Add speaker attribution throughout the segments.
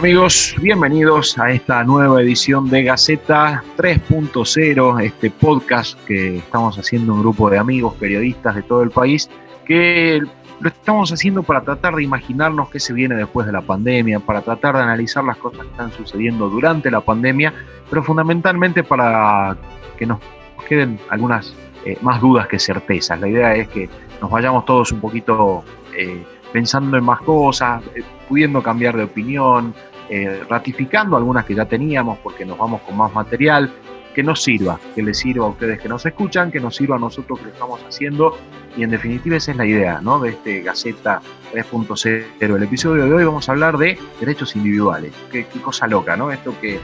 Speaker 1: Amigos, bienvenidos a esta nueva edición de Gaceta 3.0, este podcast que estamos haciendo un grupo de amigos periodistas de todo el país, que lo estamos haciendo para tratar de imaginarnos qué se viene después de la pandemia, para tratar de analizar las cosas que están sucediendo durante la pandemia, pero fundamentalmente para que nos queden algunas eh, más dudas que certezas. La idea es que nos vayamos todos un poquito eh, pensando en más cosas, eh, pudiendo cambiar de opinión, eh, ratificando algunas que ya teníamos porque nos vamos con más material, que nos sirva, que les sirva a ustedes que nos escuchan, que nos sirva a nosotros que lo estamos haciendo y en definitiva esa es la idea ¿no? de este Gaceta 3.0. El episodio de hoy vamos a hablar de derechos individuales. Qué, cosa loca, ¿no? Esto que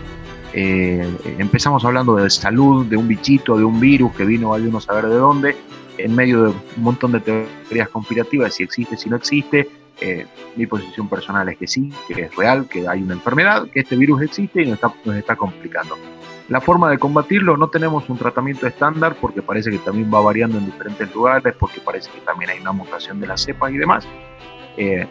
Speaker 1: eh, empezamos hablando de salud, de un bichito, de un virus que vino a uno saber de dónde, en medio de un montón de teorías conspirativas, si existe, si no existe, eh, mi posición personal es que sí, que es real, que hay una enfermedad, que este virus existe y nos está, nos está complicando. La forma de combatirlo, no tenemos un tratamiento estándar porque parece que también va variando en diferentes lugares, porque parece que también hay una mutación de las cepas y demás. Eh,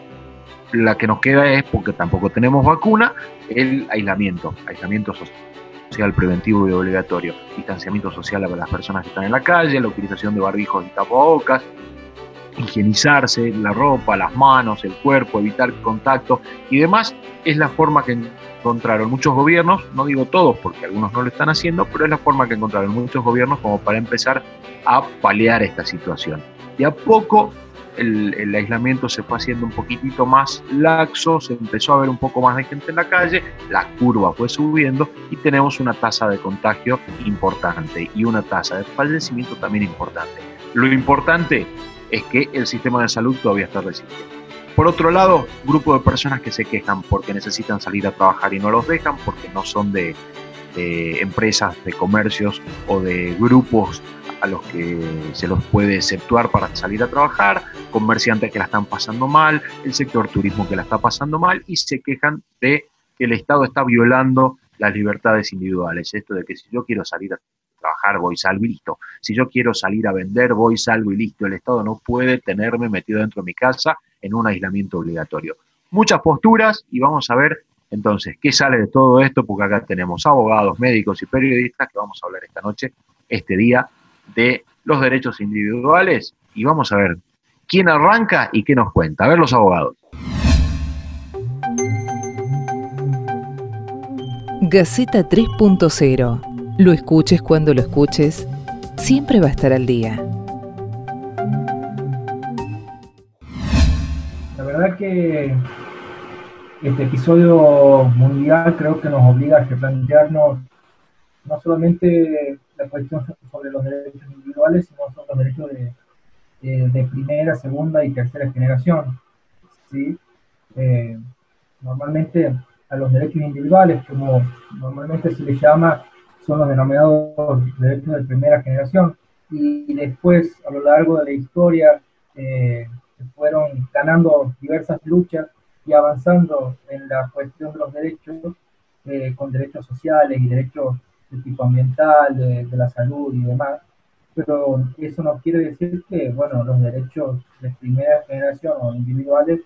Speaker 1: la que nos queda es, porque tampoco tenemos vacuna, el aislamiento, aislamiento social preventivo y obligatorio, distanciamiento social a las personas que están en la calle, la utilización de barbijos y tapabocas, higienizarse la ropa, las manos, el cuerpo, evitar contacto y demás, es la forma que encontraron muchos gobiernos, no digo todos porque algunos no lo están haciendo, pero es la forma que encontraron muchos gobiernos como para empezar a paliar esta situación. Y a poco el, el, aislamiento se fue haciendo un poquitito más laxo, se empezó a ver un poco más de gente en la calle, la curva fue subiendo y tenemos una tasa de contagio importante y una tasa de fallecimiento también importante. Lo importante es que el sistema de salud todavía está resistiendo. Por otro lado, grupo de personas que se quejan porque necesitan salir a trabajar y no los dejan, porque no son de, empresas, de comercios o de grupos a los que se los puede exceptuar para salir a trabajar, comerciantes que la están pasando mal, el sector turismo que la está pasando mal y se quejan de que el Estado está violando las libertades individuales. Esto de que si yo quiero salir a trabajar, voy, salgo y listo. Si yo quiero salir a vender, voy, salgo y listo. El Estado no puede tenerme metido dentro de mi casa en un aislamiento obligatorio. Muchas posturas y vamos a ver entonces qué sale de todo esto, porque acá tenemos abogados, médicos y periodistas que vamos a hablar esta noche, este día, de los derechos individuales y vamos a ver quién arranca y qué nos cuenta. A ver los abogados.
Speaker 2: Gaceta 3.0 lo escuches cuando lo escuches, siempre va a estar al día.
Speaker 3: La verdad que este episodio mundial creo que nos obliga a replantearnos no solamente la cuestión sobre los derechos individuales, sino sobre los derechos de, primera, segunda y tercera generación. ¿sí? Eh, normalmente a los derechos individuales, como normalmente se les llama, son los denominados derechos de primera generación. Y después, a lo largo de la historia, eh, fueron ganando diversas luchas y avanzando en la cuestión de los derechos, eh, con derechos sociales y derechos de tipo ambiental, de, la salud y demás. Pero eso no quiere decir que, bueno, los derechos de primera generación o individuales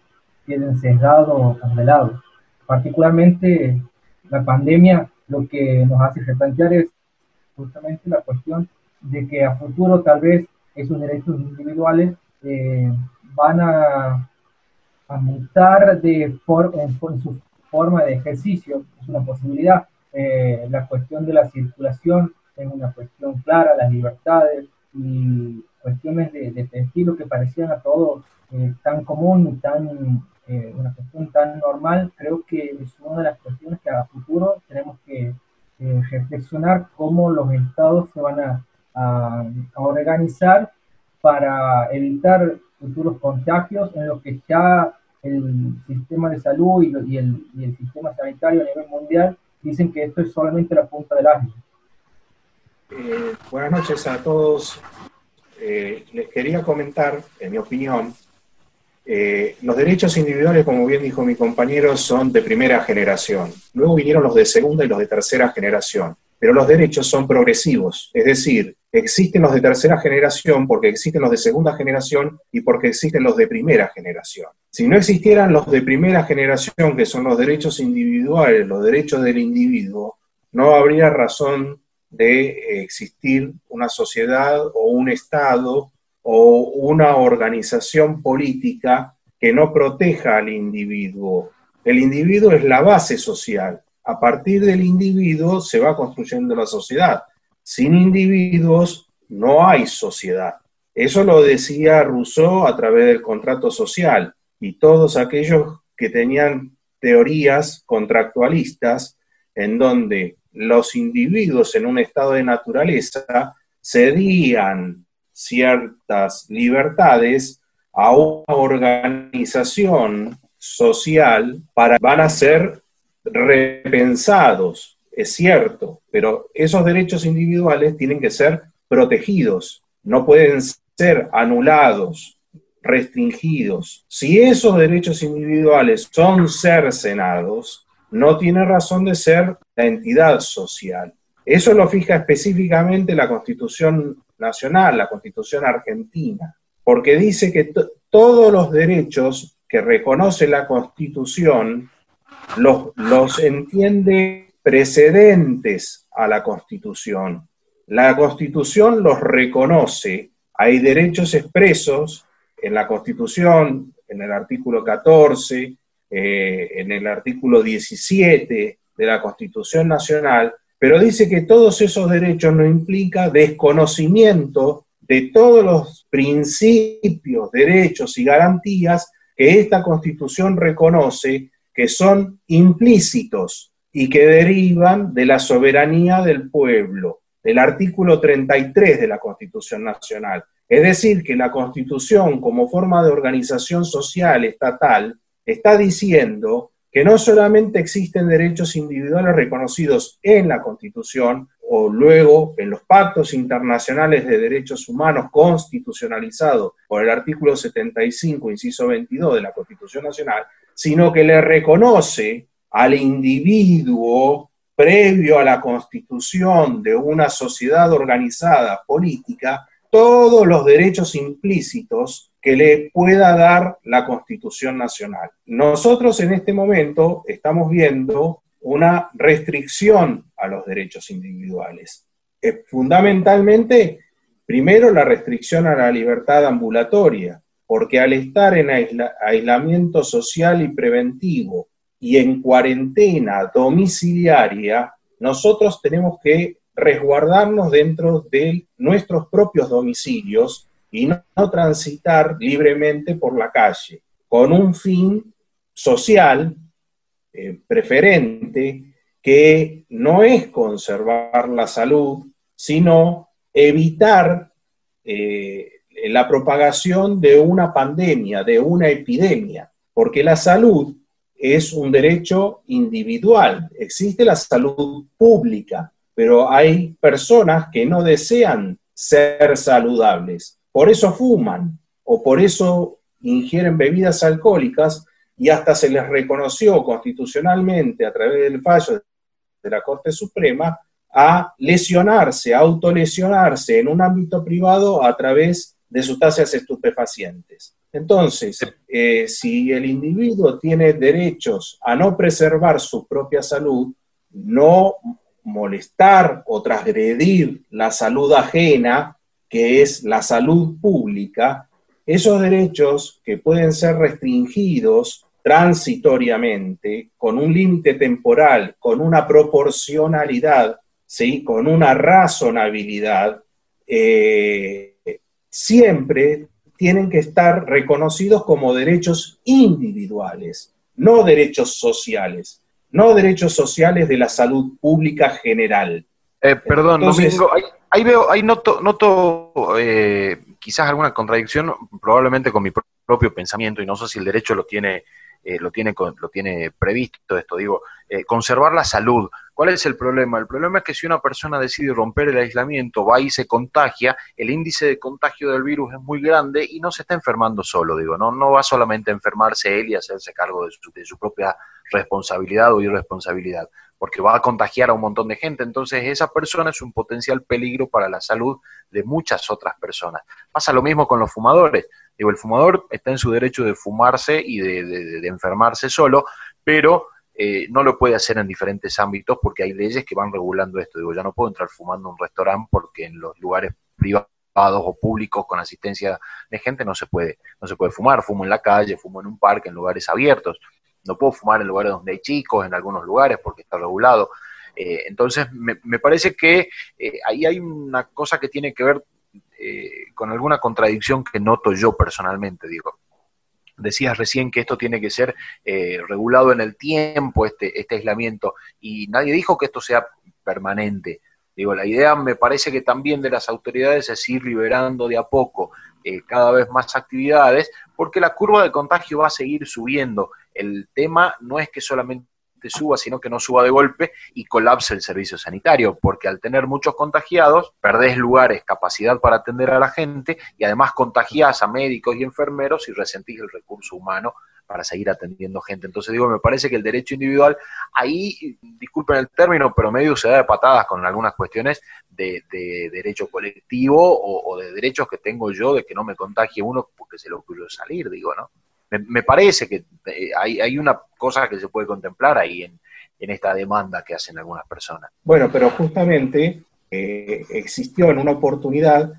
Speaker 3: queden sesgados o congelados. Particularmente la pandemia lo que nos hace replantear es justamente la cuestión de que a futuro tal vez esos derechos individuales eh, van a, mutar de for, en, su forma de ejercicio, es una posibilidad. Eh, la cuestión de la circulación es una cuestión clara, las libertades y cuestiones de, de este estilo que parecían a todos eh, tan común y tan eh, una cuestión tan normal, creo que es una de las cuestiones que a futuro tenemos que eh, reflexionar cómo los estados se van a, a, organizar para evitar futuros contagios en los que ya el sistema de salud y, el, y, el, sistema sanitario a nivel mundial dicen que esto es solamente la punta del iceberg.
Speaker 4: Eh, buenas noches a todos. eh, les quería comentar, en mi opinión, eh, los derechos individuales, como bien dijo mi compañero, son de primera generación. Luego vinieron los de segunda y los de tercera generación. Pero los derechos son progresivos, es decir, existen los de tercera generación porque existen los de segunda generación y porque existen los de primera generación. Si no existieran los de primera generación, que son los derechos individuales, los derechos del individuo, no habría razón de existir una sociedad o un Estado o una organización política que no proteja al individuo. El individuo es la base social. A partir del individuo se va construyendo la sociedad. Sin individuos no hay sociedad. Eso lo decía Rousseau a través del contrato social y todos aquellos que tenían teorías contractualistas en donde los individuos en un estado de naturaleza cedían ciertas libertades a una organización social para van a ser repensados, es cierto, pero esos derechos individuales tienen que ser protegidos, no pueden ser anulados, restringidos. Si esos derechos individuales son cercenados, no tiene razón de ser la entidad social. Eso lo fija específicamente la Constitución Nacional, la Constitución Argentina, porque dice que todos los derechos que reconoce la Constitución los, los entiende precedentes a la Constitución. La Constitución los reconoce. Hay derechos expresos en la Constitución, en el artículo 14, eh, en el artículo 17 de la Constitución Nacional, pero dice que todos esos derechos no implica desconocimiento de todos los principios, derechos y garantías que esta Constitución reconoce que son implícitos y que derivan de la soberanía del pueblo, del artículo 33 de la Constitución Nacional. Es decir, que la Constitución como forma de organización social estatal está diciendo que no solamente existen derechos individuales reconocidos en la Constitución o luego en los pactos internacionales de derechos humanos constitucionalizados por el artículo 75, inciso 22 de la Constitución Nacional, sino que le reconoce al individuo previo a la constitución de una sociedad organizada política todos los derechos implícitos que le pueda dar la Constitución Nacional. Nosotros en este momento estamos viendo una restricción a los derechos individuales. fundamentalmente, primero la restricción a la libertad ambulatoria, porque al estar en aislamiento social y preventivo y en cuarentena domiciliaria, nosotros tenemos que resguardarnos dentro de nuestros propios domicilios y no, transitar libremente por la calle, con un fin social eh, preferente que no es conservar la salud, sino evitar eh, la propagación de una pandemia, de una epidemia, porque la salud es un derecho individual, existe la salud pública, pero hay personas que no desean ser saludables por eso fuman o por eso ingieren bebidas alcohólicas y hasta se les reconoció constitucionalmente a través del fallo de la Corte Suprema a lesionarse, a autolesionarse en un ámbito privado a través de sustancias estupefacientes. Entonces, eh, si el individuo tiene derechos a no preservar su propia salud, no molestar o transgredir la salud ajena, que es la salud pública, esos derechos que pueden ser restringidos transitoriamente, con un límite temporal, con una proporcionalidad, ¿sí? con una razonabilidad, eh, siempre tienen que estar reconocidos como derechos individuales, no derechos sociales, no derechos sociales de la salud pública general.
Speaker 1: Eh, perdón, Domingo, ahí veo, ahí noto, noto eh, quizás alguna contradicción, probablemente con mi propio pensamiento, y no sé si el derecho lo tiene, eh, lo tiene, lo tiene previsto esto. Digo, eh, conservar la salud. ¿Cuál es el problema? El problema es que si una persona decide romper el aislamiento, va y se contagia, el índice de contagio del virus es muy grande y no se está enfermando solo, digo, no, no va solamente a enfermarse él y hacerse cargo de su, de su propia responsabilidad o irresponsabilidad, porque va a contagiar a un montón de gente, entonces esa persona es un potencial peligro para la salud de muchas otras personas. Pasa lo mismo con los fumadores, digo, el fumador está en su derecho de fumarse y de, enfermarse solo, pero eh, no lo puede hacer en diferentes ámbitos porque hay leyes que van regulando esto. Digo, ya no puedo entrar fumando en un restaurante porque en los lugares privados o públicos con asistencia de gente no se puede, no se puede fumar. Fumo en la calle, fumo en un parque, en lugares abiertos. No puedo fumar en lugares donde hay chicos, en algunos lugares porque está regulado. Eh, entonces, me, parece que eh, ahí hay una cosa que tiene que ver con alguna contradicción que noto yo personalmente, digo Decías recién que esto tiene que ser eh, regulado en el tiempo, este, este aislamiento, y nadie dijo que esto sea permanente. Digo, la idea me parece que también de las autoridades es ir liberando de a poco eh, cada vez más actividades, porque la curva de contagio va a seguir subiendo. El tema no es que solamente suba, sino que no suba de golpe y colapse el servicio sanitario, porque al tener muchos contagiados, perdés lugares, capacidad para atender a la gente y además contagiás a médicos y enfermeros y resentís el recurso humano para seguir atendiendo gente. Entonces digo, me parece que el derecho individual, ahí, disculpen el término, pero medio se da de patadas con algunas cuestiones de, derecho colectivo o, de derechos que tengo yo de que no me contagie uno porque se le ocurrió salir, digo, ¿no? Me, parece que eh, hay, una cosa que se puede contemplar ahí en, esta demanda que hacen algunas personas.
Speaker 4: Bueno, pero justamente eh, existió en una oportunidad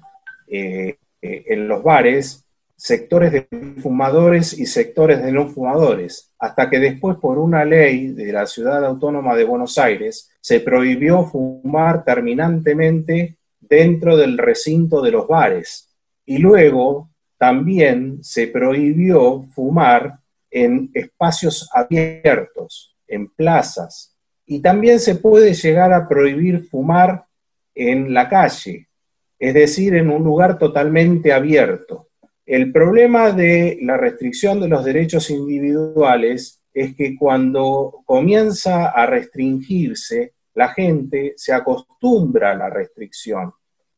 Speaker 4: eh, en los bares sectores de fumadores y sectores de no fumadores, hasta que después por una ley de la Ciudad Autónoma de Buenos Aires se prohibió fumar terminantemente dentro del recinto de los bares. Y luego también se prohibió fumar en espacios abiertos, en plazas, y también se puede llegar a prohibir fumar en la calle, es decir, en un lugar totalmente abierto. El problema de la restricción de los derechos individuales es que cuando comienza a restringirse, la gente se acostumbra a la restricción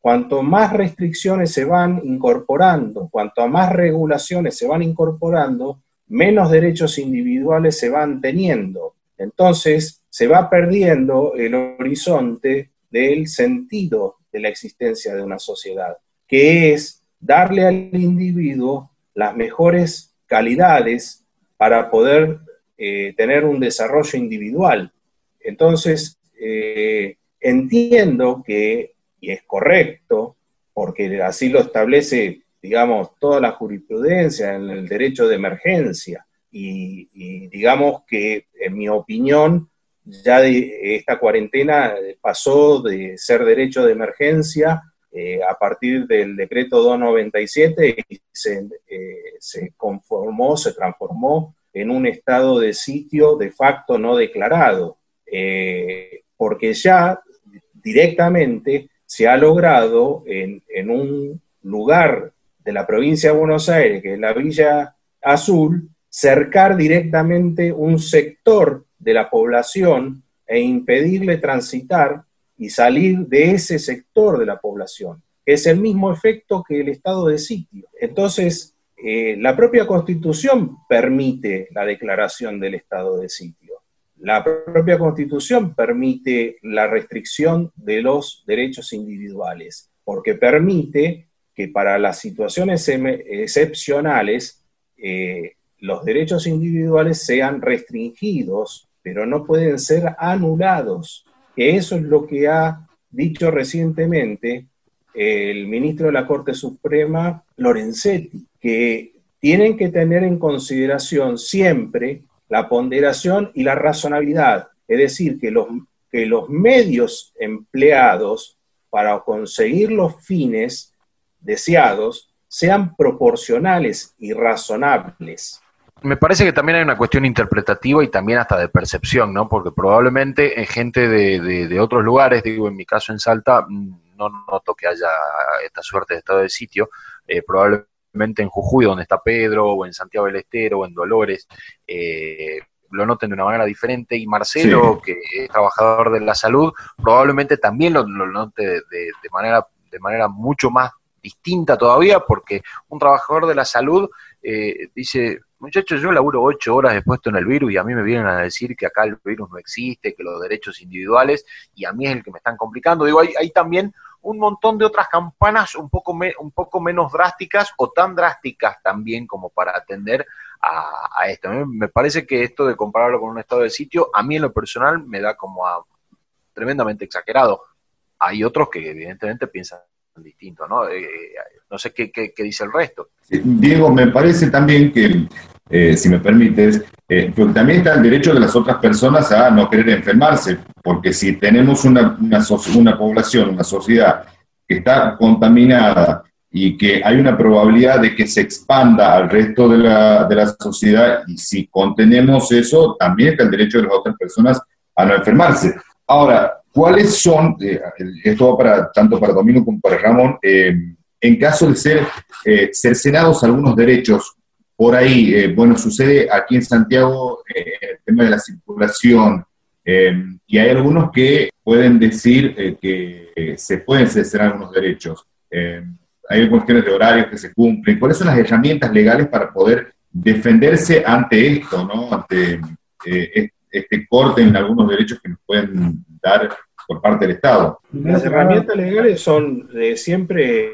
Speaker 4: Cuanto más restricciones se van incorporando, cuanto más regulaciones se van incorporando, menos derechos individuales se van teniendo. Entonces se va perdiendo el horizonte del sentido de la existencia de una sociedad, que es darle al individuo las mejores calidades para poder eh, tener un desarrollo individual. Entonces, eh, entiendo que y es correcto, porque así lo establece, digamos, toda la jurisprudencia en el derecho de emergencia. Y, digamos que, en mi opinión, ya de esta cuarentena pasó de ser derecho de emergencia eh, a partir del decreto 297 y se, eh, se, conformó, se transformó en un estado de sitio de facto no declarado, eh, porque ya directamente se ha logrado en, un lugar de la provincia de Buenos Aires, que es la Villa Azul, cercar directamente un sector de la población e impedirle transitar y salir de ese sector de la población. Es el mismo efecto que el estado de sitio. Entonces, eh, la propia constitución permite la declaración del estado de sitio. La propia Constitución permite la restricción de los derechos individuales, porque permite que para las situaciones excepcionales eh, los derechos individuales sean restringidos, pero no pueden ser anulados. eso es lo que ha dicho recientemente el ministro de la Corte Suprema, Lorenzetti, que tienen que tener en consideración siempre la ponderación y la razonabilidad, es decir, que los, que los medios empleados para conseguir los fines deseados sean proporcionales y razonables.
Speaker 1: Me parece que también hay una cuestión interpretativa y también hasta de percepción, ¿no? Porque probablemente en gente de, otros lugares, digo, en mi caso en Salta, mm, no noto que haya esta suerte de estado de sitio, eh, probablemente en Jujuy, donde está Pedro, o en Santiago del Estero, o en Dolores, eh, lo noten de una manera diferente y Marcelo, que es trabajador de la salud, probablemente también lo, note de, manera, de manera mucho más distinta todavía, porque un trabajador de la salud eh, dice, muchachos, yo laburo ocho horas de puesto en el virus y a mí me vienen a decir que acá el virus no existe, que los derechos individuales, y a mí es el que me están complicando. Digo, hay, hay también un montón de otras campanas un poco, un poco menos drásticas o tan drásticas también como para atender a, esto. me parece que esto de compararlo con un estado de sitio, a mí en lo personal me da como a tremendamente exagerado. Hay otros que evidentemente piensan distinto, ¿no? Eh, no sé qué, dice el resto.
Speaker 5: Diego, me parece también que, eh, si me permites, eh, también está el derecho de las otras personas a no querer enfermarse, porque si tenemos una, una, población, una sociedad que está contaminada y que hay una probabilidad de que se expanda al resto de la, de la sociedad, y si contenemos eso, también está el derecho de las otras personas a no enfermarse. Ahora, ¿Cuáles son, eh, esto va para, tanto para Domingo como para Ramón, en caso de ser eh, cercenados algunos derechos, por ahí, bueno, sucede aquí en Santiago el tema de la circulación, y hay algunos que pueden decir que se pueden cercenar algunos derechos. hay cuestiones de horarios que se cumplen. ¿Cuáles son las herramientas legales para poder defenderse ante esto, ¿no? ante este corte en algunos derechos que nos pueden dar por parte del Estado.
Speaker 4: Las herramientas legales son siempre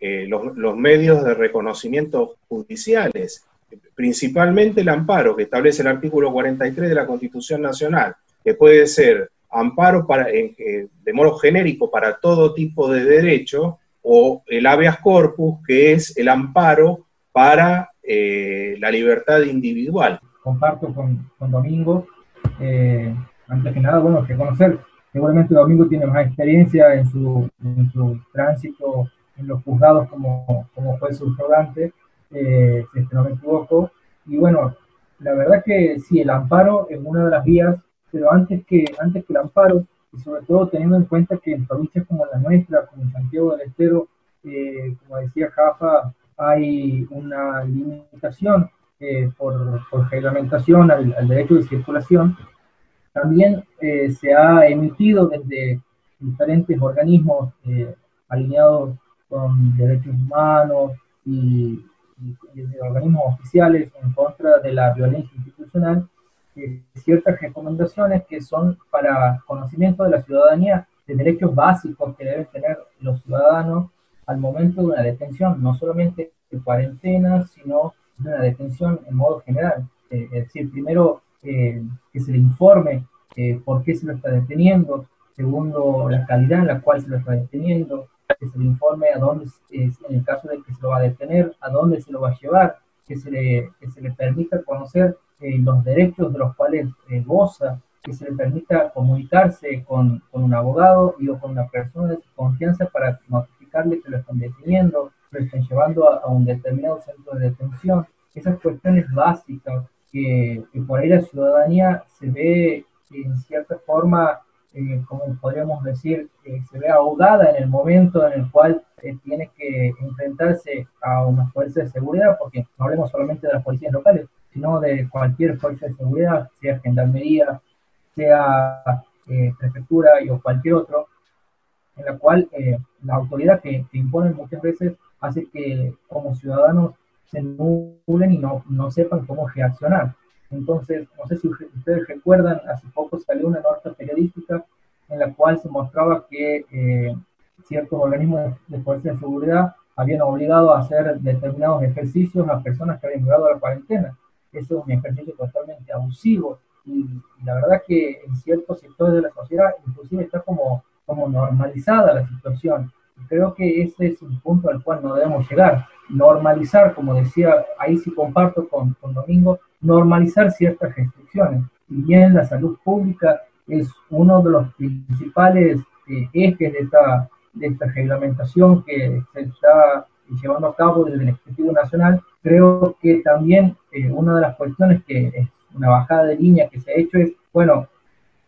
Speaker 4: eh, eh, los, medios de reconocimiento judiciales, principalmente el amparo que establece el artículo 43 de la Constitución Nacional, que puede ser amparo para, de modo genérico para todo tipo de derecho, o el habeas corpus, que es el amparo para eh, la libertad individual
Speaker 3: comparto con, con Domingo. Eh, antes que nada, bueno, que conocer. Seguramente Domingo tiene más experiencia en su, en su tránsito en los juzgados como, como fue su eh, si no me equivoco. Y bueno, la verdad que sí, el amparo es una de las vías, pero antes que, antes que el amparo, y sobre todo teniendo en cuenta que en provincias como la nuestra, como Santiago del Estero, eh, como decía Jafa, hay una limitación eh, por, reglamentación al, derecho de circulación, también eh, se ha emitido desde diferentes organismos eh, alineados con derechos humanos y, organismos oficiales en contra de la violencia institucional, ciertas recomendaciones que son para conocimiento de la ciudadanía de derechos básicos que deben tener los ciudadanos al momento de una detención, no solamente de cuarentena, sino una detención en modo general. Eh, es decir, primero eh, que se le informe eh, por qué se lo está deteniendo, segundo, la calidad en la cual se lo está deteniendo, que se le informe a dónde, en el caso de que se lo va a detener, a dónde se lo va a llevar, que se le, que se le permita conocer los derechos de los cuales goza, que se le permita comunicarse con, con, un abogado y o con una persona de confianza para notificarle que lo están deteniendo, lo están llevando a, un determinado centro de detención. Esas cuestiones básicas que, por ahí la ciudadanía se ve en cierta forma, eh, como podríamos decir, eh, se ve ahogada en el momento en el cual eh, tiene que enfrentarse a una fuerza de seguridad, porque no hablemos solamente de las policías locales, sino de cualquier fuerza de seguridad, sea gendarmería, sea prefectura y o cualquier otro, en la cual la autoridad que, que impone muchas veces hace que como ciudadanos se nublen y no, no sepan cómo reaccionar. Entonces, no sé si ustedes recuerdan, hace poco salió una nota periodística en la cual se mostraba que eh, ciertos organismos de, fuerza de seguridad habían obligado a hacer determinados ejercicios a personas que habían llegado la cuarentena. Eso es un ejercicio totalmente abusivo y, la verdad que en ciertos sectores de la sociedad inclusive está como, como normalizada la situación creo que ese es un punto al cual no debemos llegar. Normalizar, como decía, ahí sí comparto con, con Domingo, normalizar ciertas restricciones. Y bien la salud pública es uno de los principales eh, ejes de esta, de esta reglamentación que se está llevando a cabo desde el Ejecutivo Nacional, creo que también eh, una de las cuestiones que es una bajada de línea que se ha hecho es, bueno,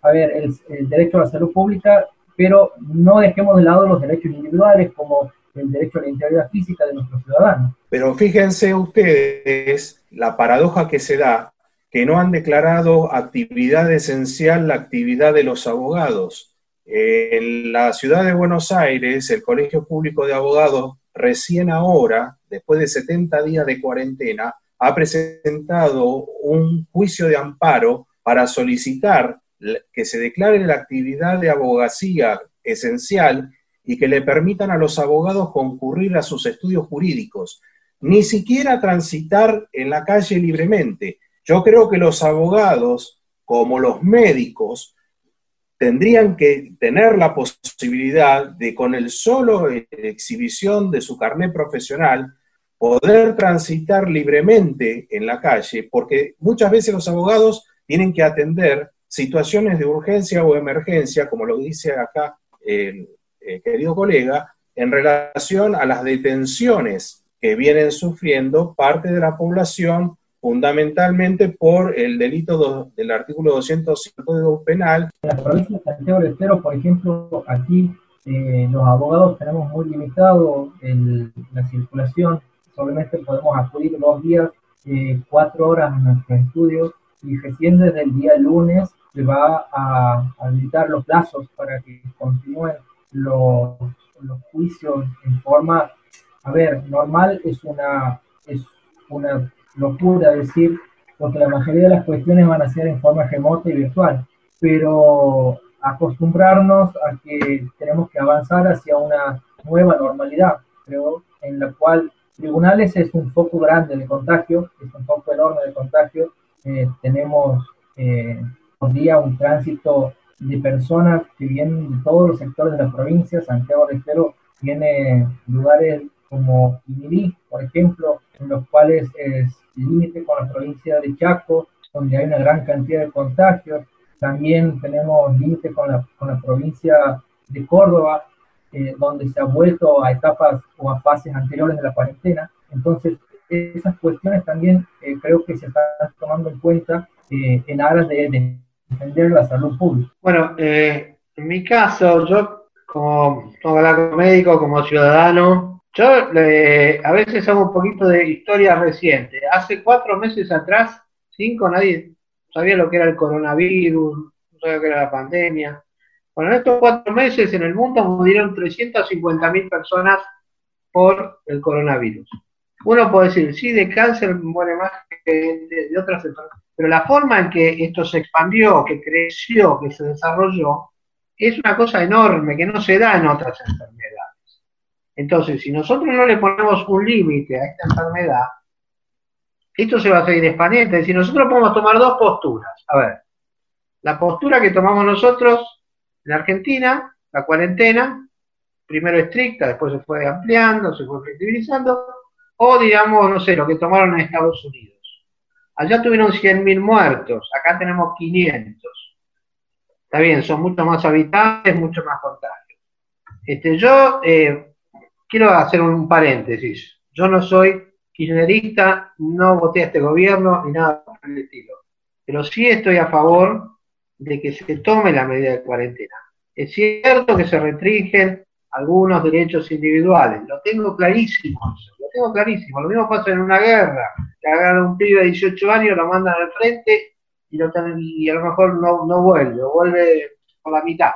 Speaker 3: a ver, el, el derecho a la salud pública pero no dejemos de lado los derechos individuales como el derecho a la integridad física de nuestros ciudadanos.
Speaker 4: Pero fíjense ustedes la paradoja que se da que no han declarado actividad esencial la actividad de los abogados. En la ciudad de Buenos Aires, el Colegio Público de Abogados recién ahora, después de 70 días de cuarentena, ha presentado un juicio de amparo para solicitar que se declare la actividad de abogacía esencial y que le permitan a los abogados concurrir a sus estudios jurídicos, ni siquiera transitar en la calle libremente. Yo creo que los abogados, como los médicos, tendrían que tener la posibilidad de, con el solo exhibición de su carnet profesional, poder transitar libremente en la calle, porque muchas veces los abogados tienen que atender situaciones de urgencia o emergencia, como lo dice acá el, querido colega, en relación a las detenciones que vienen sufriendo parte de la población, fundamentalmente por el delito del artículo 205 del Código Penal.
Speaker 3: En la provincia de Santiago del Estero, por ejemplo, aquí eh, los abogados tenemos muy limitado la circulación, solamente podemos acudir dos días, eh, cuatro horas a nuestro estudio y recién desde el día lunes se va a habilitar los plazos para que continúen los, los juicios en forma, a ver, normal es una, es una locura decir, porque la mayoría de las cuestiones van a ser en forma remota y virtual, pero acostumbrarnos a que tenemos que avanzar hacia una nueva normalidad, creo, en la cual tribunales es un foco grande de contagio, es un foco enorme de contagio, eh, tenemos eh, día un tránsito de personas que vienen de todos los sectores de la provincia. Santiago de Estero tiene lugares como Imirí, por ejemplo, en los cuales es límite con la provincia de Chaco, donde hay una gran cantidad de contagios. También tenemos límite con la, con la provincia de Córdoba, eh, donde se ha vuelto a etapas o a fases anteriores de la cuarentena. Entonces, esas cuestiones también eh, creo que se están tomando en cuenta eh, en aras de, de defender la salud pública.
Speaker 6: Bueno, eh, en mi caso, yo como, como médico, como ciudadano, yo a veces hago un poquito de historia reciente. Hace cuatro meses atrás, cinco, nadie sabía lo que era el coronavirus, no sabía lo que era la pandemia. Bueno, en estos cuatro meses en el mundo murieron 350.000 personas por el coronavirus. Uno puede decir, sí, de cáncer muere más que de, de otras enfermedades pero la forma en que esto se expandió, que creció, que se desarrolló, es una cosa enorme que no se da en otras enfermedades. Entonces, si nosotros no le ponemos un límite a esta enfermedad, esto se va a seguir expandiendo. Es decir, nosotros podemos tomar dos posturas. A ver, la postura que tomamos nosotros en Argentina, la cuarentena, primero estricta, después se fue ampliando, se fue flexibilizando, o digamos, no sé, lo que tomaron en Estados Unidos Allá tuvieron 100.000 muertos, acá tenemos 500. Está bien, son mucho más habitantes, mucho más contagios. Este, yo eh, quiero hacer un paréntesis. Yo no soy kirchnerista, no voté a este gobierno ni nada por el estilo. Pero sí estoy a favor de que se tome la medida de cuarentena. Es cierto que se restringen algunos derechos individuales, lo tengo clarísimo, tengo clarísimo. Lo mismo pasa en una guerra que agarra un pibe de 18 años, lo mandan al frente y, lo, y a lo mejor no, no vuelve, o vuelve por la mitad.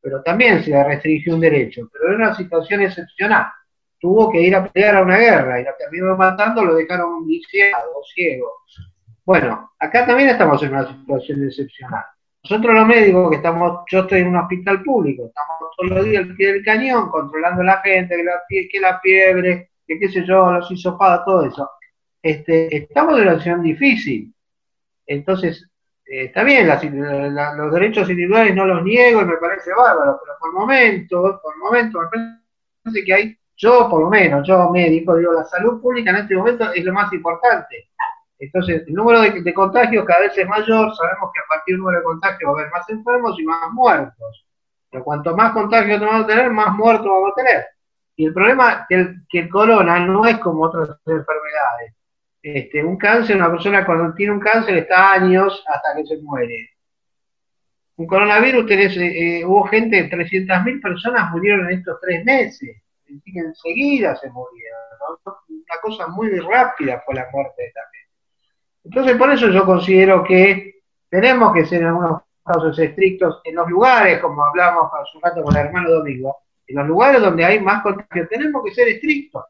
Speaker 6: Pero también se le restringió un derecho, pero era una situación excepcional. Tuvo que ir a pelear a una guerra y lo terminó matando, lo dejaron viciado, ciego. Bueno, acá también estamos en una situación excepcional. Nosotros los médicos que estamos, yo estoy en un hospital público, estamos todos los días al pie del cañón, controlando a la gente, que la, que la fiebre, que qué sé yo, los hisopados, todo eso este, estamos en una situación difícil. Entonces, eh, está bien, los derechos individuales no los niego y me parece bárbaro, pero por el momento, por el momento, me parece que hay, yo por lo menos, yo médico, digo, la salud pública en este momento es lo más importante. Entonces, el número de, contagios cada vez es mayor, sabemos que a partir del número de contagios va a haber más enfermos y más muertos. Pero cuanto más contagios vamos a tener, más muertos vamos a tener. Y el problema que que el corona no es como otras enfermedades este, un cáncer, una persona cuando tiene un cáncer está años hasta que se muere. Un coronavirus, tenés, eh, eh, hubo gente, 300.000 personas murieron en estos tres meses. Enseguida se murieron. Una cosa muy rápida fue la muerte de esta gente. Entonces, por eso yo considero que tenemos que ser en algunos casos estrictos en los lugares, como hablamos hace un rato con el hermano Domingo, en los lugares donde hay más contagio, tenemos que ser estrictos.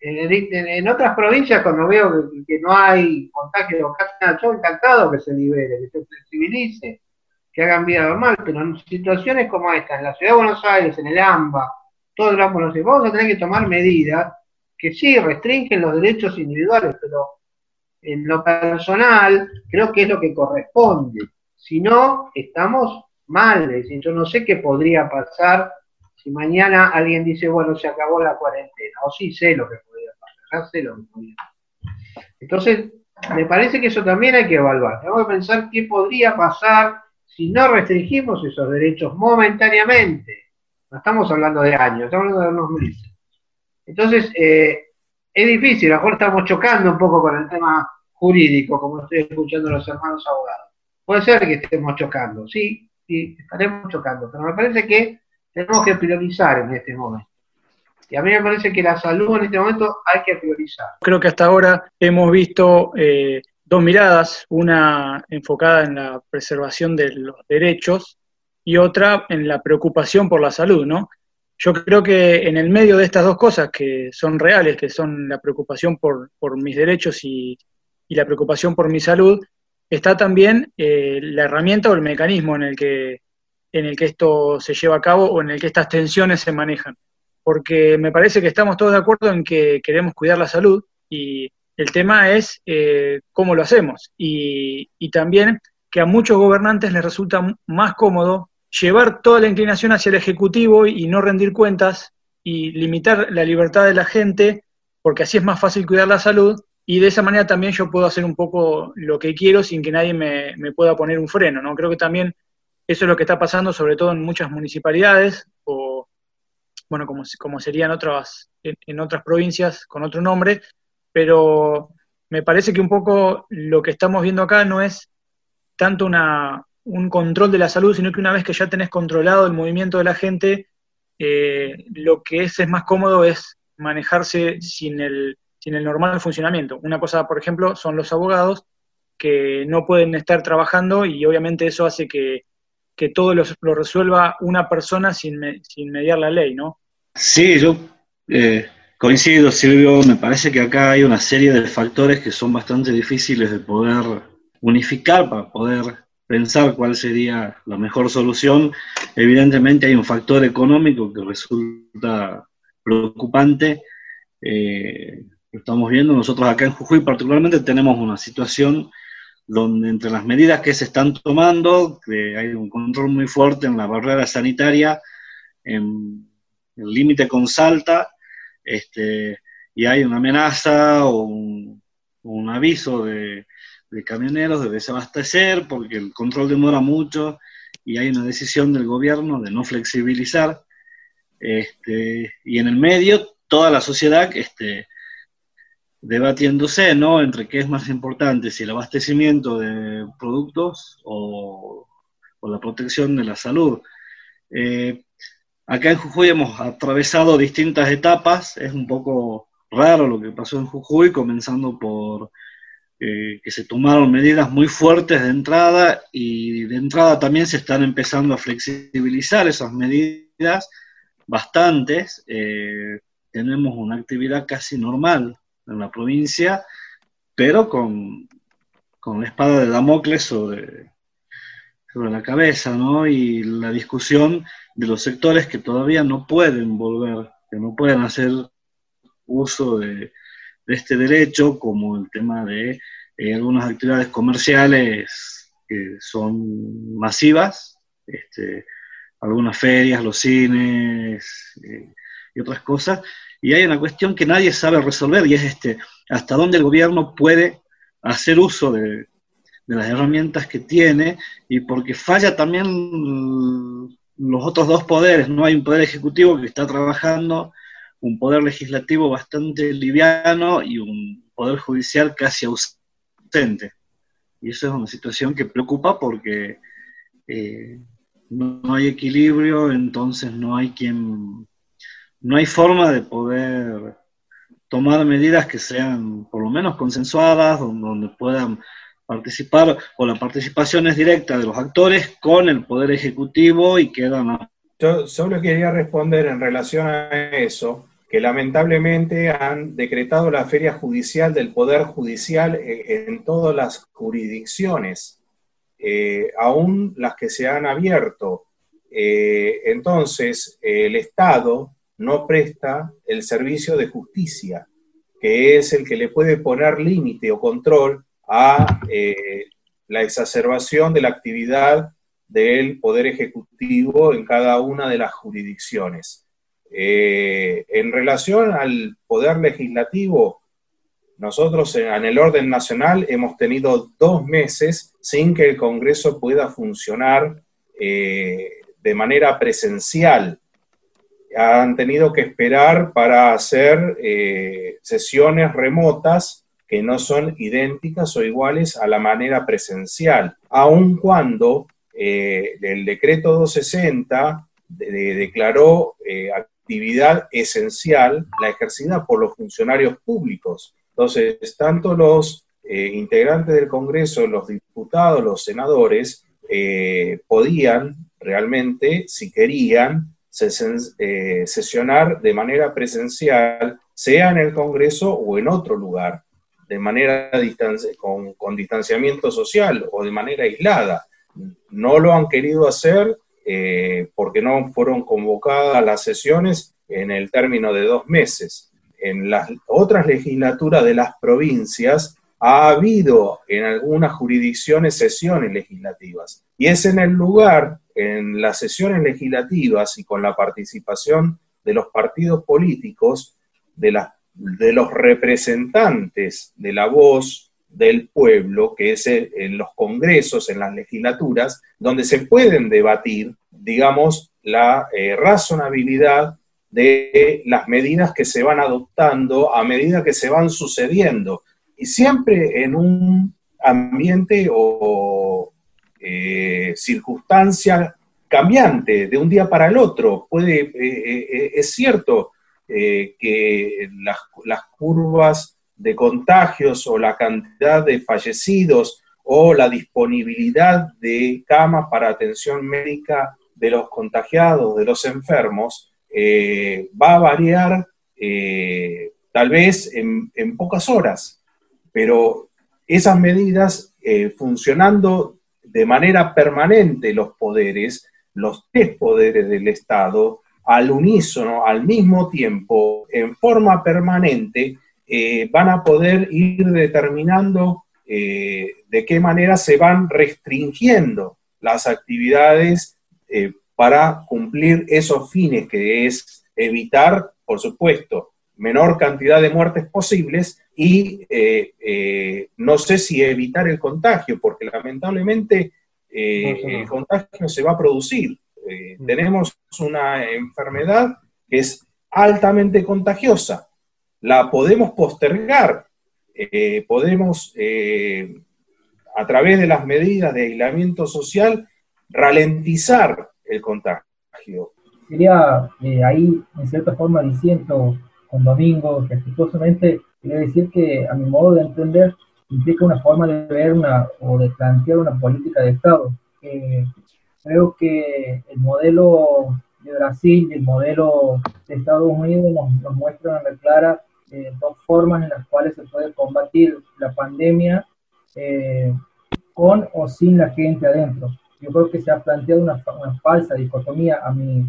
Speaker 6: En, otras provincias, cuando veo que, no hay contagio, yo encantado que se libere, que se flexibilice, que hagan vida normal, pero en situaciones como esta, en la ciudad de Buenos Aires, en el AMBA, todo el Aires, vamos a tener que tomar medidas que sí restringen los derechos individuales, pero en lo personal creo que es lo que corresponde. Si no, estamos mal. Es decir, yo no sé qué podría pasar si mañana alguien dice, bueno, se acabó la cuarentena. O sí sé lo que podría pasar, ya sé lo que podría pasar. Entonces, me parece que eso también hay que evaluar. Tenemos que pensar qué podría pasar si no restringimos esos derechos momentáneamente. No estamos hablando de años, estamos hablando de unos meses. Entonces, eh, es difícil, a lo mejor estamos chocando un poco con el tema jurídico, como estoy escuchando a los hermanos abogados. Puede ser que estemos chocando, sí, sí, estaremos chocando, pero me parece que tenemos que priorizar en este momento. Y a mí me parece que la salud en este momento hay que priorizar.
Speaker 7: Creo que hasta ahora hemos visto eh, dos miradas, una enfocada en la preservación de los derechos y otra en la preocupación por la salud, ¿no? Yo creo que en el medio de estas dos cosas que son reales, que son la preocupación por, mis derechos y, la preocupación por mi salud, está también eh, la herramienta o el mecanismo en el, que, en el que esto se lleva a cabo o en el que estas tensiones se manejan. Porque me parece que estamos todos de acuerdo en que queremos cuidar la salud y el tema es eh, cómo lo hacemos. Y, y también que a muchos gobernantes les resulta más cómodo llevar toda la inclinación hacia el Ejecutivo y no rendir cuentas y limitar la libertad de la gente, porque así es más fácil cuidar la salud y de esa manera también yo puedo hacer un poco lo que quiero sin que nadie me, pueda poner un freno, ¿no? Creo que también eso es lo que está pasando, sobre todo en muchas municipalidades, o bueno, como, como serían otras, en otras provincias con otro nombre, pero me parece que un poco lo que estamos viendo acá no es tanto una, un control de la salud, sino que una vez que ya tenés controlado el movimiento de la gente, eh, lo que es, es más cómodo es manejarse sin el, sin el normal funcionamiento. Una cosa, por ejemplo, son los abogados que no pueden estar trabajando y obviamente eso hace que, todo lo, resuelva una persona sin, sin mediar la ley, ¿no?
Speaker 8: Sí, yo eh, coincido, Silvio, me parece que acá hay una serie de factores que son bastante difíciles de poder unificar para poder pensar cuál sería la mejor solución. Evidentemente hay un factor económico que resulta preocupante. Eh, lo estamos viendo, nosotros acá en Jujuy particularmente tenemos una situación donde entre las medidas que se están tomando, hay un control muy fuerte en la barrera sanitaria, en el límite con Salta, este, y hay una amenaza o un aviso de, de camioneros de desabastecer porque el control demora mucho y hay una decisión del gobierno de no flexibilizar. Este, y en el medio, toda la sociedad este, debatiéndose ¿no? entre qué es más importante, si el abastecimiento de productos o, la protección de la salud. Eh, acá en Jujuy hemos atravesado distintas etapas, es un poco raro lo que pasó en Jujuy, comenzando por eh, que se tomaron medidas muy fuertes de entrada y de entrada también se están empezando a flexibilizar esas medidas bastantes. Eh, tenemos una actividad casi normal en la provincia, pero con, con la espada de Damocles sobre, sobre la cabeza, ¿no? Y la discusión de los sectores que todavía no pueden volver, que no pueden hacer uso de, este derecho, como el tema de eh, algunas actividades comerciales que son masivas, este, algunas ferias, los cines eh, y otras cosas. Y hay una cuestión que nadie sabe resolver y es este, hasta dónde el gobierno puede hacer uso de, las herramientas que tiene y porque falla también los otros dos poderes, no hay un poder ejecutivo que está trabajando un poder legislativo bastante liviano y un poder judicial casi ausente. Y eso es una situación que preocupa porque eh, no, hay equilibrio, entonces no hay quien, no hay forma de poder tomar medidas que sean por lo menos consensuadas, donde, puedan participar, o la participación es directa de los actores con el Poder Ejecutivo y quedan...
Speaker 4: Yo solo quería responder en relación a eso, que lamentablemente han decretado la feria judicial del Poder Judicial en, todas las jurisdicciones, eh, aún las que se han abierto. Eh, entonces, el Estado no presta el servicio de justicia, que es el que le puede poner límite o control a eh, la exacerbación de la actividad del Poder Ejecutivo en cada una de las jurisdicciones. Eh, en relación al Poder Legislativo, nosotros en el orden nacional hemos tenido dos meses sin que el Congreso pueda funcionar eh, de manera presencial han tenido que esperar para hacer eh, sesiones remotas que no son idénticas o iguales a la manera presencial, aun cuando eh, el decreto 260 declaró eh, actividad esencial la ejercida por los funcionarios públicos. Entonces, tanto los integrantes del Congreso, los diputados, los senadores, podían realmente, si querían, sesionar de manera presencial, sea en el Congreso o en otro lugar, de manera con, con distanciamiento social o de manera aislada. No lo han querido hacer eh, porque no fueron convocadas las sesiones en el término de dos meses. En las otras legislaturas de las provincias ha habido en algunas jurisdicciones sesiones legislativas. Y es en el lugar en las sesiones legislativas y con la participación de los partidos políticos, de, de los representantes de la voz del pueblo, que es en los congresos, en las legislaturas, donde se pueden debatir, digamos, la eh, razonabilidad de las medidas que se van adoptando a medida que se van sucediendo. Y siempre en un ambiente o eh, circunstancia cambiante de un día para el otro. Puede, eh, eh, es cierto que las, curvas de contagios o la cantidad de fallecidos o la disponibilidad de camas para atención médica de los contagiados, de los enfermos, va a variar tal vez en, pocas horas, pero esas medidas funcionando de manera permanente los poderes, los tres poderes del Estado, al unísono, al mismo tiempo, en forma permanente, eh, van a poder ir determinando eh, de qué manera se van restringiendo las actividades eh, para cumplir esos fines, que es evitar, por supuesto, menor cantidad de muertes posibles y eh, eh, no sé si evitar el contagio, porque lamentablemente eh, el contagio se va a producir. Mm. tenemos una enfermedad que es altamente contagiosa. La podemos postergar, podemos, a través de las medidas de aislamiento social, ralentizar el contagio.
Speaker 3: Sería ahí, en cierta forma, diciendo con Domingo, respetuosamente, quiero decir que a mi modo de entender implica una forma de ver una o de plantear una política de Estado. creo que el modelo de Brasil y el modelo de Estados Unidos nos, muestran a la clara eh, dos formas en las cuales se puede combatir la pandemia eh, con o sin la gente adentro. Yo creo que se ha planteado una, falsa dicotomía a mi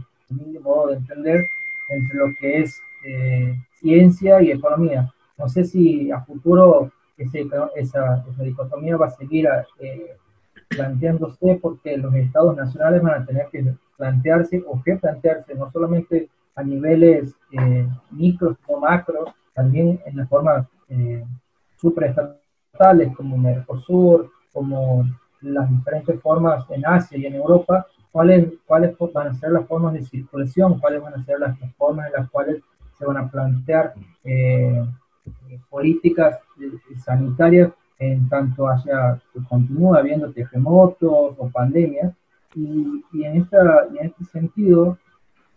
Speaker 3: modo de entender entre lo que es eh, ciencia y economía. No sé si a futuro esa, esa, dicotomía va a seguir eh, planteándose porque los estados nacionales van a tener que plantearse o que plantearse no solamente a niveles eh, micros o macro, también en las formas eh, como Mercosur, como las diferentes formas en Asia y en Europa, cuáles, cuáles van a ser las formas de circulación, cuáles van a ser las formas en las cuales se van a plantear eh, políticas sanitarias en tanto haya continúa habiendo terremotos o pandemias. Y, y, en esta, en este sentido,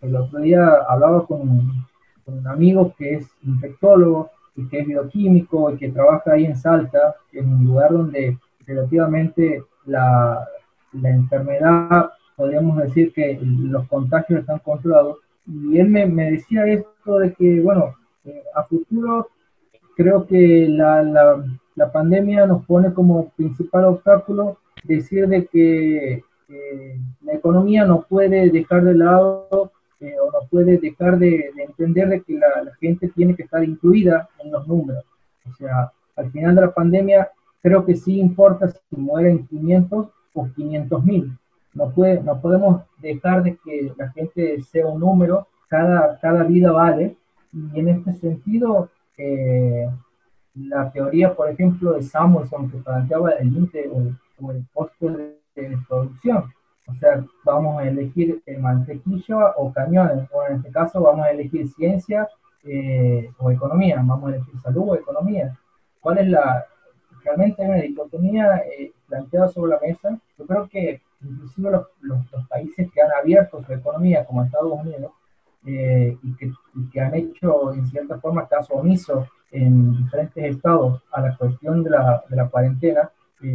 Speaker 3: el otro día hablaba con un, con un amigo que es infectólogo y que es bioquímico y que trabaja ahí en Salta, en un lugar donde relativamente la, la enfermedad, podríamos decir que los contagios están controlados. Y él me, decía esto de que, bueno, eh, a futuro creo que la, pandemia nos pone como principal obstáculo decir de que eh, la economía no puede dejar de lado eh, o no puede dejar de, entender de que la, gente tiene que estar incluida en los números. O sea, al final de la pandemia creo que sí importa si mueren 500 o 500 mil. No, puede, no podemos dejar de que la gente sea un número, cada, cada vida vale, y en este sentido, eh, la teoría, por ejemplo, de Samuelson que planteaba el límite o, el costo de, de producción, o sea, vamos a elegir mantequilla o cañones, o en este caso vamos a elegir ciencia eh, o economía, vamos a elegir salud o economía. ¿Cuál es la, realmente una dicotomía eh, planteada sobre la mesa? Yo creo que inclusive los, los, países que han abierto su economía, como Estados Unidos, eh, y, que, y, que, han hecho en cierta forma caso omiso en diferentes estados a la cuestión de la, de la cuarentena,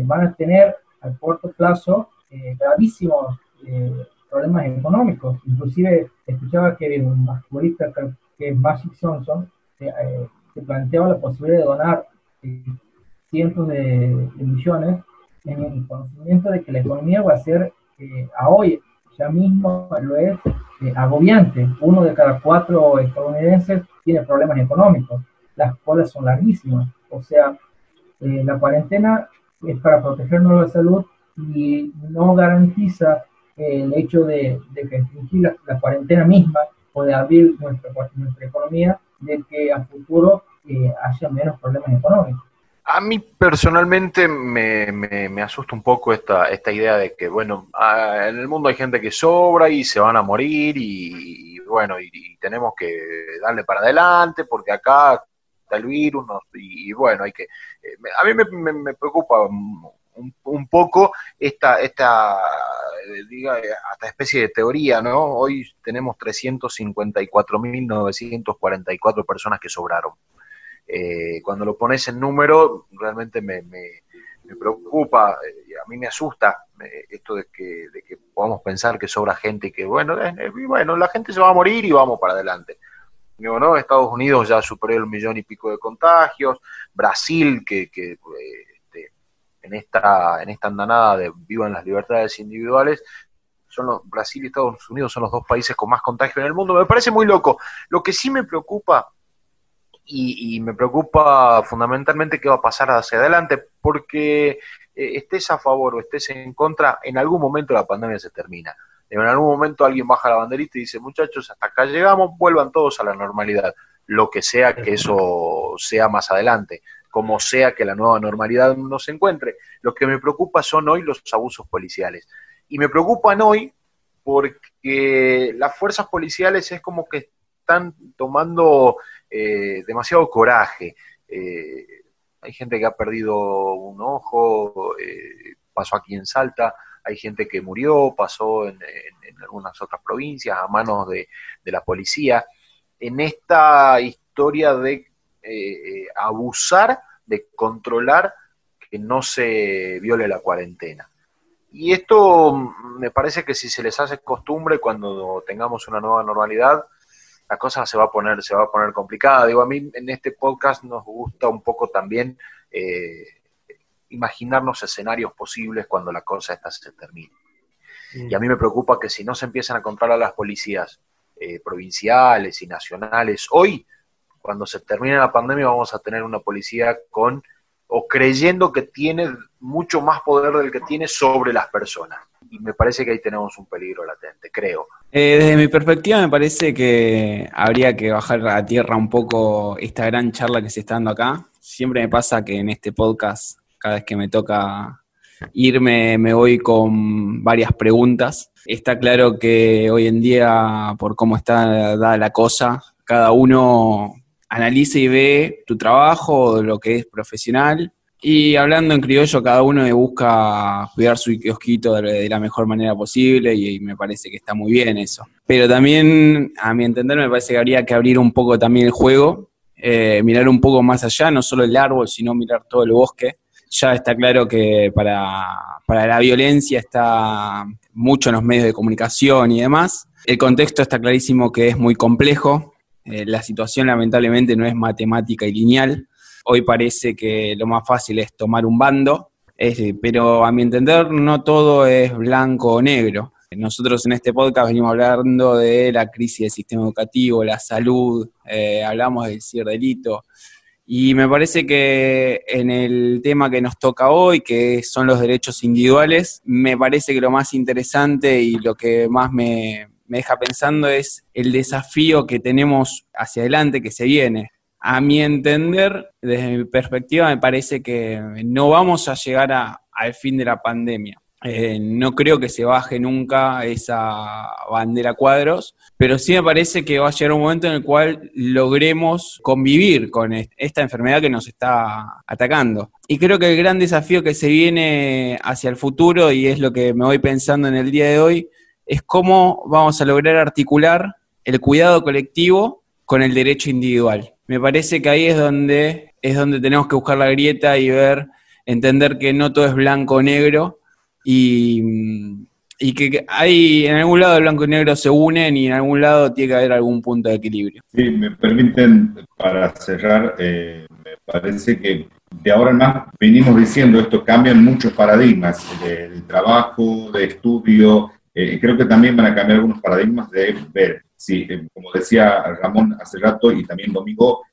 Speaker 3: van a tener a corto plazo eh, gravísimos eh, problemas económicos. Inclusive escuchaba que un basquetbolista que es Magic Johnson eh, se planteaba la posibilidad de donar cientos de, millones en el conocimiento de que la economía va a ser a hoy ya mismo lo es agobiante. Uno de cada cuatro estadounidenses tiene problemas económicos. Las colas son larguísimas. O sea, la cuarentena es para protegernos la salud y no garantiza el hecho de, de restringir la, cuarentena misma o de abrir nuestra, nuestra economía, de que a futuro eh, haya menos problemas económicos.
Speaker 1: A mí personalmente me, me, asusta un poco esta, esta idea de que, bueno, en el mundo hay gente que sobra y se van a morir y, bueno, y, tenemos que darle para adelante porque acá está el virus y, bueno, hay que... Eh, a mí me, me preocupa un, poco esta, esta, diga, esta especie de teoría, ¿no? Hoy tenemos 354.944 personas que sobraron. Eh, cuando lo pones en número, realmente me, preocupa, y a mí me asusta esto de que, de que podamos pensar que sobra gente y que, bueno, bueno, la gente se va a morir y vamos para adelante. ¿no? Estados Unidos ya superó el millón y pico de contagios, Brasil, que, que eh, en esta, en esta andanada de vivan las libertades individuales, son los, Brasil y Estados Unidos son los dos países con más contagio en el mundo. Me parece muy loco. Lo que sí me preocupa, y, me preocupa fundamentalmente qué va a pasar hacia adelante, porque eh, estés a favor o estés en contra, en algún momento la pandemia se termina. En algún momento alguien baja la banderita y dice, muchachos, hasta acá llegamos, vuelvan todos a la normalidad, lo que sea que eso sea más adelante como sea que la nueva normalidad no se encuentre. Lo que me preocupa son hoy los abusos policiales. Y me preocupan hoy porque las fuerzas policiales es como que están tomando eh, demasiado coraje. Eh, hay gente que ha perdido un ojo, eh, pasó aquí en Salta, hay gente que murió, pasó en, algunas otras provincias a manos de, de la policía. En esta historia de eh, abusar de controlar que no se viole la cuarentena. Y esto mm, me parece que si se les hace costumbre cuando tengamos una nueva normalidad, la cosa se va a poner, se va a poner complicada. Digo, a mí en este podcast nos gusta un poco también eh, imaginarnos escenarios posibles cuando la cosa esta se termine. Mm. Y a mí me preocupa que si no se empiezan a controlar las policías eh, provinciales y nacionales hoy, cuando se termine la pandemia vamos a tener una policía con o creyendo que tiene mucho más poder del que tiene sobre las personas. Y me parece que ahí tenemos un peligro latente, creo.
Speaker 9: Eh, desde mi perspectiva me parece que habría que bajar a tierra un poco esta gran charla que se está dando acá. Siempre me pasa que en este podcast, cada vez que me toca irme, me voy con varias preguntas. Está claro que hoy en día, por cómo está dada la cosa, cada uno analiza y ve tu trabajo, lo que es profesional. Y hablando en criollo, cada uno busca cuidar su kiosquito de, la mejor manera posible y, me parece que está muy bien eso. Pero también, a mi entender, me parece que habría que abrir un poco también el juego eh, mirar un poco más allá, no solo el árbol, sino mirar todo el bosque. Ya está claro que para, para la violencia está mucho en los medios de comunicación y demás. El contexto está clarísimo que es muy complejo. Eh, la situación lamentablemente no es matemática y lineal. Hoy parece que lo más fácil es tomar un bando, pero a mi entender no todo es blanco o negro. Nosotros en este podcast venimos hablando de la crisis del sistema educativo, la salud, eh, hablamos del ciberdelito. Y me parece que en el tema que nos toca hoy, que son los derechos individuales, me parece que lo más interesante y lo que más me, me deja pensando es el desafío que tenemos hacia adelante, que se viene. A mi entender, desde mi perspectiva, me parece que no vamos a llegar al fin de la pandemia. Eh, no creo que se baje nunca esa bandera cuadros, pero sí me parece que va a llegar un momento en el cual logremos convivir con esta enfermedad que nos está atacando. Y creo que el gran desafío que se viene hacia el futuro, y es lo que me voy pensando en el día de hoy, es cómo vamos a lograr articular el cuidado colectivo con el derecho individual. Me parece que ahí es donde, es donde tenemos que buscar la grieta y ver, entender que no todo es blanco o negro, y, que hay en algún lado el blanco y negro se unen y en algún lado tiene que haber algún punto de equilibrio.
Speaker 5: Sí, me permiten, para cerrar, eh, me parece que de ahora en más venimos diciendo esto, cambian muchos paradigmas de, trabajo, de estudio, eh, creo que también van a cambiar algunos paradigmas de ver, si, eh, como decía Ramón hace rato y también Domingo,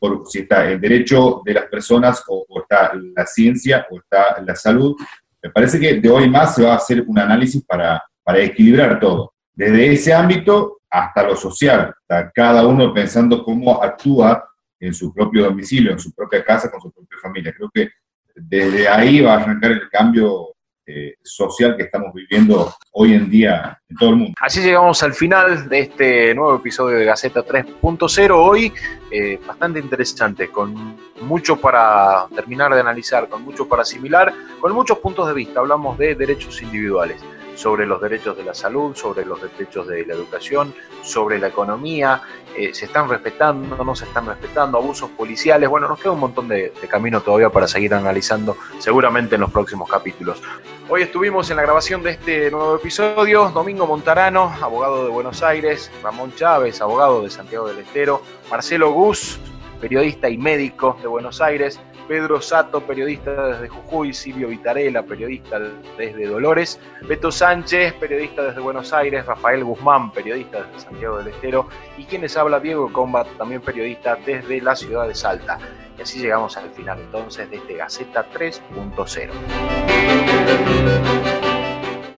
Speaker 5: por si está el derecho de las personas o, o, está la ciencia o está la salud, me parece que de hoy más se va a hacer un análisis para, para equilibrar todo, desde ese ámbito hasta lo social, cada uno pensando cómo actúa en su propio domicilio, en su propia casa, con su propia familia. Creo que desde ahí va a arrancar el cambio eh, social que estamos viviendo hoy en día en todo el mundo.
Speaker 1: Así llegamos al final de este nuevo episodio de Gaceta 3.0. Hoy eh, bastante interesante, con mucho para terminar de analizar, con mucho para asimilar, con muchos puntos de vista. Hablamos de derechos individuales sobre los derechos de la salud, sobre los derechos de la educación, sobre la economía, eh, se están respetando, no se están respetando, abusos policiales, bueno, nos queda un montón de, camino todavía para seguir analizando seguramente en los próximos capítulos. Hoy estuvimos en la grabación de este nuevo episodio, Domingo Montarano, abogado de Buenos Aires, Ramón Chávez, abogado de Santiago del Estero, Marcelo Gus, periodista y médico de Buenos Aires, Pedro Sato, periodista desde Jujuy, Silvio Vitarela, periodista desde Dolores, Beto Sánchez, periodista desde Buenos Aires, Rafael Guzmán, periodista desde Santiago del Estero, y quienes habla Diego Combat, también periodista desde la ciudad de Salta. Y así llegamos al final entonces de este Gaceta 3.0.